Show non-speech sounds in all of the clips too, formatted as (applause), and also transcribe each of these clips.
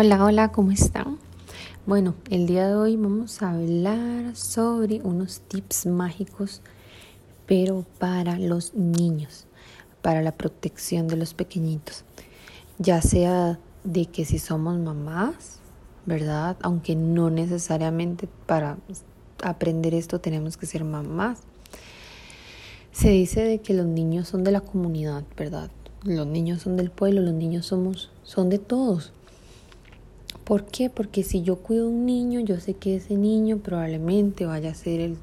Hola, hola, ¿cómo están? Bueno, el día de hoy vamos a hablar sobre unos tips mágicos, pero para los niños, para la protección de los pequeñitos, ya sea de que si somos mamás, ¿verdad? Aunque no necesariamente para aprender esto tenemos que ser mamás. Se dice de que los niños son de la comunidad, ¿verdad? Los niños son del pueblo, los niños somos son de todos. ¿Por qué? Porque si yo cuido a un niño, yo sé que ese niño probablemente vaya a ser el,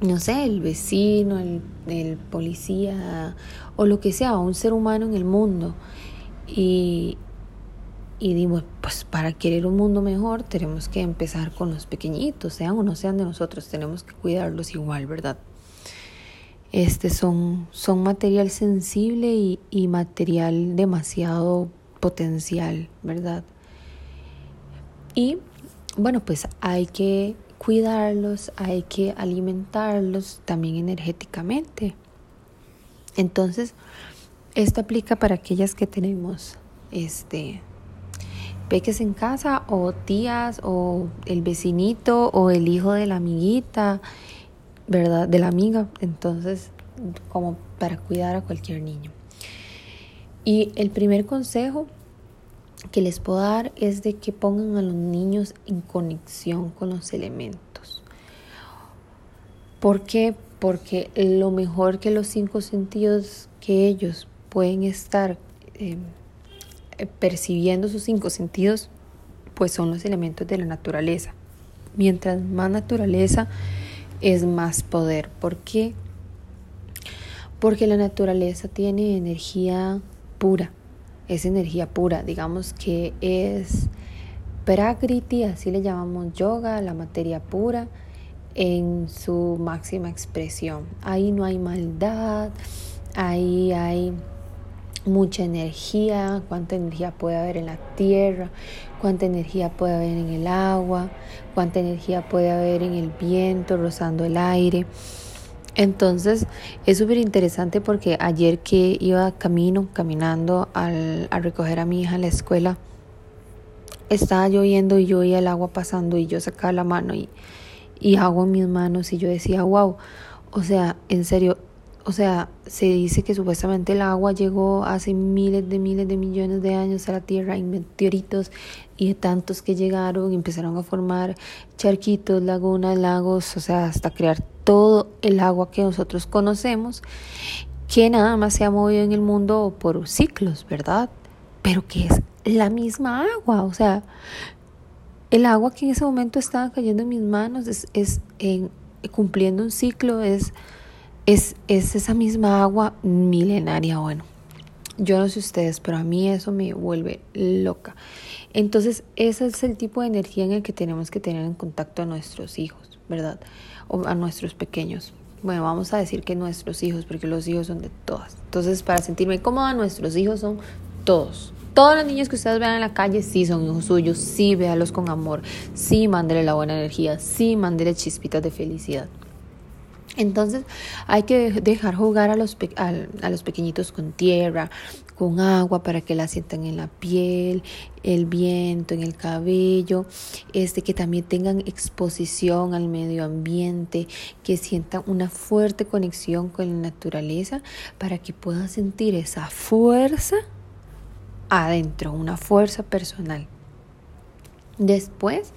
no sé, el vecino, el, policía o lo que sea, un ser humano en el mundo. Y, y digo, pues para querer un mundo mejor tenemos que empezar con los pequeñitos, sean o no sean de nosotros, tenemos que cuidarlos igual, ¿verdad? Este son, son material sensible y, y material demasiado potencial, ¿verdad? Y bueno, pues hay que cuidarlos, hay que alimentarlos también energéticamente. Entonces, esto aplica para aquellas que tenemos este peques en casa o tías o el vecinito o el hijo de la amiguita, ¿verdad? De la amiga. Entonces, como para cuidar a cualquier niño. Y el primer consejo que les puedo dar es de que pongan a los niños en conexión con los elementos. ¿Por qué? Porque lo mejor que los cinco sentidos que ellos pueden estar em, percibiendo sus cinco sentidos, pues son los elementos de la naturaleza. Mientras más naturaleza es más poder. ¿Por qué? Porque la naturaleza tiene energía pura es energía pura, digamos que es Prakriti, así le llamamos yoga, la materia pura en su máxima expresión. Ahí no hay maldad, ahí hay mucha energía, cuánta energía puede haber en la tierra, cuánta energía puede haber en el agua, cuánta energía puede haber en el viento rozando el aire. Entonces es súper interesante porque ayer que iba camino, caminando al, a recoger a mi hija en la escuela, estaba lloviendo y yo oía el agua pasando y yo sacaba la mano y, y agua en mis manos y yo decía, wow, o sea, en serio, o sea, se dice que supuestamente el agua llegó hace miles de miles de millones de años a la Tierra en meteoritos y tantos que llegaron empezaron a formar charquitos, lagunas, lagos, o sea, hasta crear todo el agua que nosotros conocemos, que nada más se ha movido en el mundo por ciclos, ¿verdad? Pero que es la misma agua, o sea, el agua que en ese momento estaba cayendo en mis manos es, es en, cumpliendo un ciclo, es es, esa misma agua milenaria. Bueno, yo no sé ustedes, pero a mí eso me vuelve loca. Entonces, ese es el tipo de energía en el que tenemos que tener en contacto a nuestros hijos, ¿verdad? O a nuestros pequeños. Bueno, vamos a decir que nuestros hijos, porque los hijos son de todas. Entonces, para sentirme cómoda, nuestros hijos son todos. Todos los niños que ustedes vean en la calle sí son hijos suyos, sí véalos con amor, sí mándele la buena energía, sí mándele chispitas de felicidad. Entonces hay que dejar jugar a los, a, los pequeñitos con tierra, con agua para que la sientan en la piel, el viento, en el cabello, este, que también tengan exposición al medio ambiente, que sientan una fuerte conexión con la naturaleza para que puedan sentir esa fuerza adentro, una fuerza personal. Después,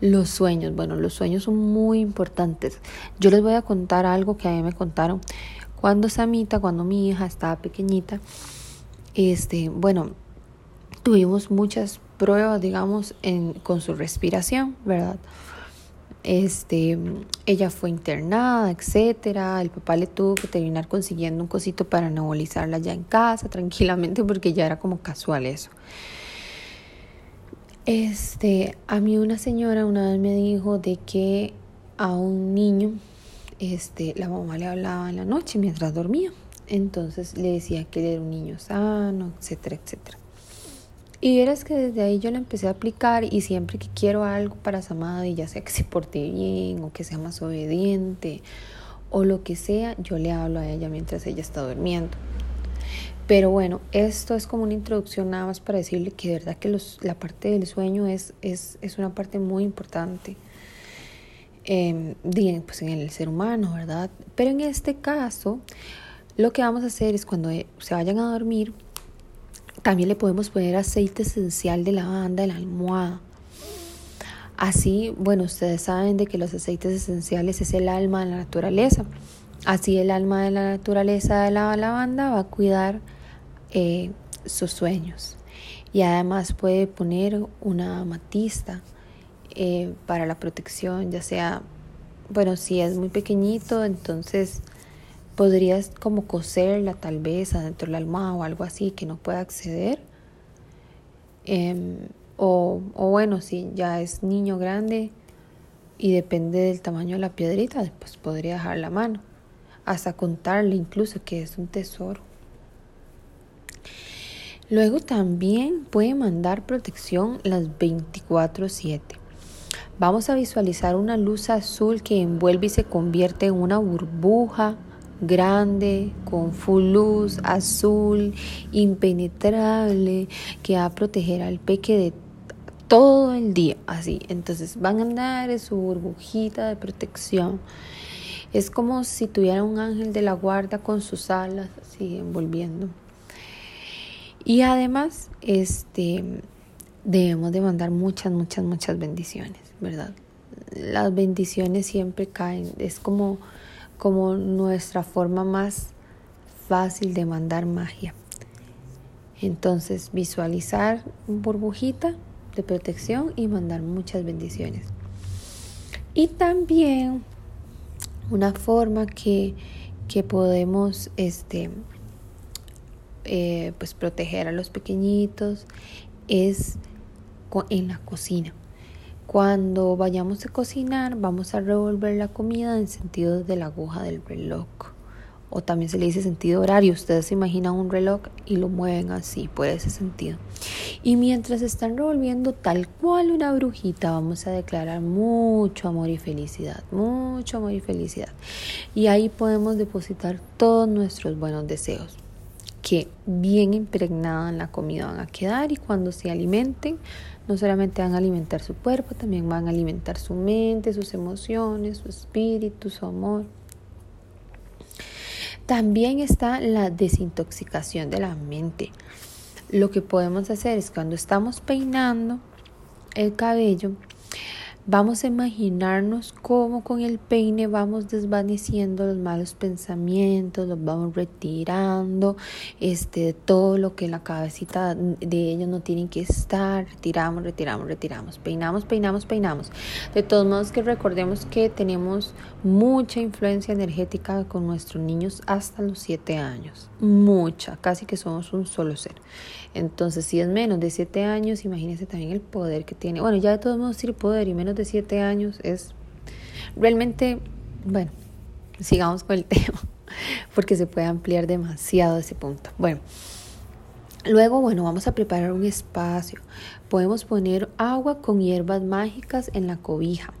los sueños. Bueno, los sueños son muy importantes. Yo les voy a contar algo que a mí me contaron cuando Samita, cuando mi hija estaba pequeñita. Este, bueno, tuvimos muchas pruebas, digamos, en, con su respiración, ¿verdad? Este, ella fue internada, etcétera. El papá le tuvo que terminar consiguiendo un cosito para nebulizarla ya en casa, (laughs) tranquilamente, porque ya era como casual eso. Este, a mí una señora una vez me dijo de que a un niño, este, la mamá le hablaba en la noche mientras dormía. Entonces le decía que él era un niño sano, etcétera, etcétera. Y verás que desde ahí yo le empecé a aplicar y siempre que quiero algo para y ya sea que se porte bien o que sea más obediente o lo que sea, yo le hablo a ella mientras ella está durmiendo. Pero bueno, esto es como una introducción nada más para decirle que de verdad que los, la parte del sueño es, es, es una parte muy importante eh, pues en el ser humano, ¿verdad? Pero en este caso, lo que vamos a hacer es cuando se vayan a dormir, también le podemos poner aceite esencial de lavanda en la almohada. Así, bueno, ustedes saben de que los aceites esenciales es el alma de la naturaleza. Así el alma de la naturaleza de la lavanda va a cuidar eh, sus sueños. Y además puede poner una amatista eh, para la protección, ya sea, bueno, si es muy pequeñito, entonces podrías como coserla tal vez adentro de la almohada o algo así que no pueda acceder. Em, o, o, bueno, si ya es niño grande y depende del tamaño de la piedrita, pues podría dejar la mano. Hasta contarle incluso que es un tesoro. Luego también puede mandar protección las 24/7. Vamos a visualizar una luz azul que envuelve y se convierte en una burbuja grande, con full luz, azul, impenetrable, que va a proteger al peque de todo el día, así. Entonces van a andar en su burbujita de protección. Es como si tuviera un ángel de la guarda con sus alas así envolviendo. Y además, este debemos de mandar muchas, muchas, muchas bendiciones, ¿verdad? Las bendiciones siempre caen, es como, como nuestra forma más fácil de mandar magia. Entonces, visualizar burbujita de protección y mandar muchas bendiciones. Y también una forma que, que podemos este, eh, pues proteger a los pequeñitos es en la cocina. Cuando vayamos a cocinar, vamos a revolver la comida en sentido de la aguja del reloj. O también se le dice sentido horario. Ustedes se imaginan un reloj y lo mueven así, por ese sentido. Y mientras están revolviendo tal cual una brujita, vamos a declarar mucho amor y felicidad. Mucho amor y felicidad. Y ahí podemos depositar todos nuestros buenos deseos que bien impregnada en la comida van a quedar y cuando se alimenten no solamente van a alimentar su cuerpo, también van a alimentar su mente, sus emociones, su espíritu, su amor. También está la desintoxicación de la mente. Lo que podemos hacer es cuando estamos peinando el cabello, Vamos a imaginarnos cómo con el peine vamos desvaneciendo los malos pensamientos, los vamos retirando, este, todo lo que en la cabecita de ellos no tienen que estar, retiramos, retiramos, retiramos, peinamos, peinamos, peinamos. De todos modos que recordemos que tenemos mucha influencia energética con nuestros niños hasta los 7 años, mucha, casi que somos un solo ser. Entonces, si es menos de 7 años, imagínense también el poder que tiene. Bueno, ya de todos modos decir poder y menos de 7 años es realmente, bueno, sigamos con el (laughs) tema, porque se puede ampliar demasiado ese punto. Bueno, luego, bueno, vamos a preparar un espacio. Podemos poner agua con hierbas mágicas en la cobija.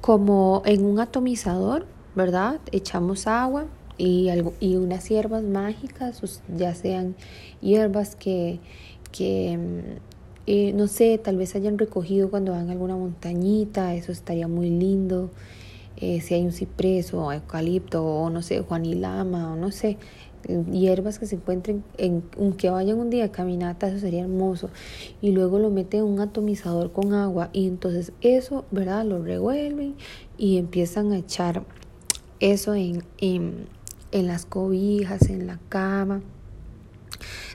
Como en un atomizador, ¿verdad? Echamos agua, y, algo, y unas hierbas mágicas, ya sean hierbas que, que mm, eh, no sé, tal vez hayan recogido cuando van a alguna montañita, eso estaría muy lindo. Eh, si hay un ciprés o eucalipto o no sé, juanilama o no sé, hierbas que se encuentren en que vayan un día de caminata, eso sería hermoso. Y luego lo meten en un atomizador con agua y entonces eso, ¿verdad? Lo revuelven y empiezan a echar eso en, en en las cobijas, en la cama.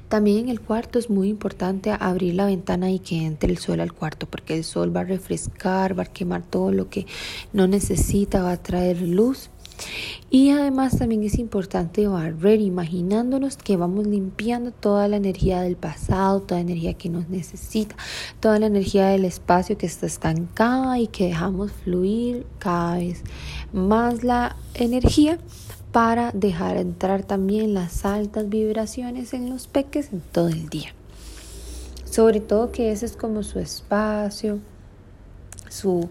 También en el cuarto es muy importante abrir la ventana y que entre el sol al cuarto, porque el sol va a refrescar, va a quemar todo lo que no necesita, va a traer luz. Y además también es importante barrer, imaginándonos que vamos limpiando toda la energía del pasado, toda la energía que nos necesita, toda la energía del espacio que está estancada y que dejamos fluir cada vez más la energía para dejar entrar también las altas vibraciones en los peques en todo el día. Sobre todo que ese es como su espacio, su,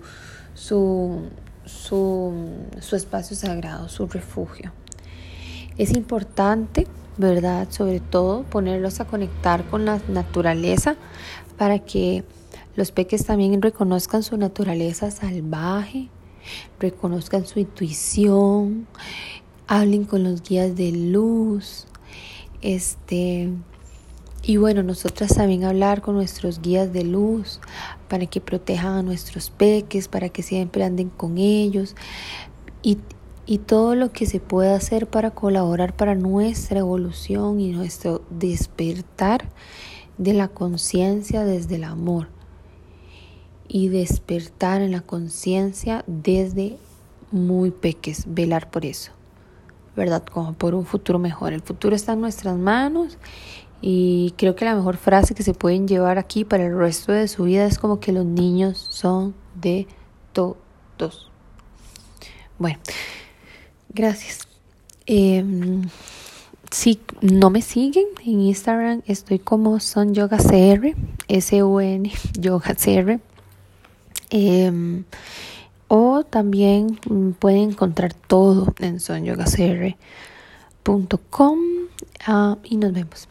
su, su, su espacio sagrado, su refugio. Es importante ¿verdad? Sobre todo ponerlos a conectar con la naturaleza para que los peques también reconozcan su naturaleza salvaje, reconozcan su intuición, hablen con los guías de luz, este y bueno, nosotras también hablar con nuestros guías de luz para que protejan a nuestros peques, para que siempre anden con ellos y, y todo lo que se pueda hacer para colaborar para nuestra evolución y nuestro despertar de la conciencia desde el amor y despertar en la conciencia desde muy peques, velar por eso, ¿verdad? Como por un futuro mejor. El futuro está en nuestras manos y creo que la mejor frase que se pueden llevar aquí para el resto de su vida es como que los niños son de todos. Bueno, gracias. Em, si no me siguen en Instagram, estoy como Son Yoga CR, S-U-N Yoga CR. (laughs) Em, o también pueden encontrar todo en sonyogacr.com uh, ah, y nos vemos.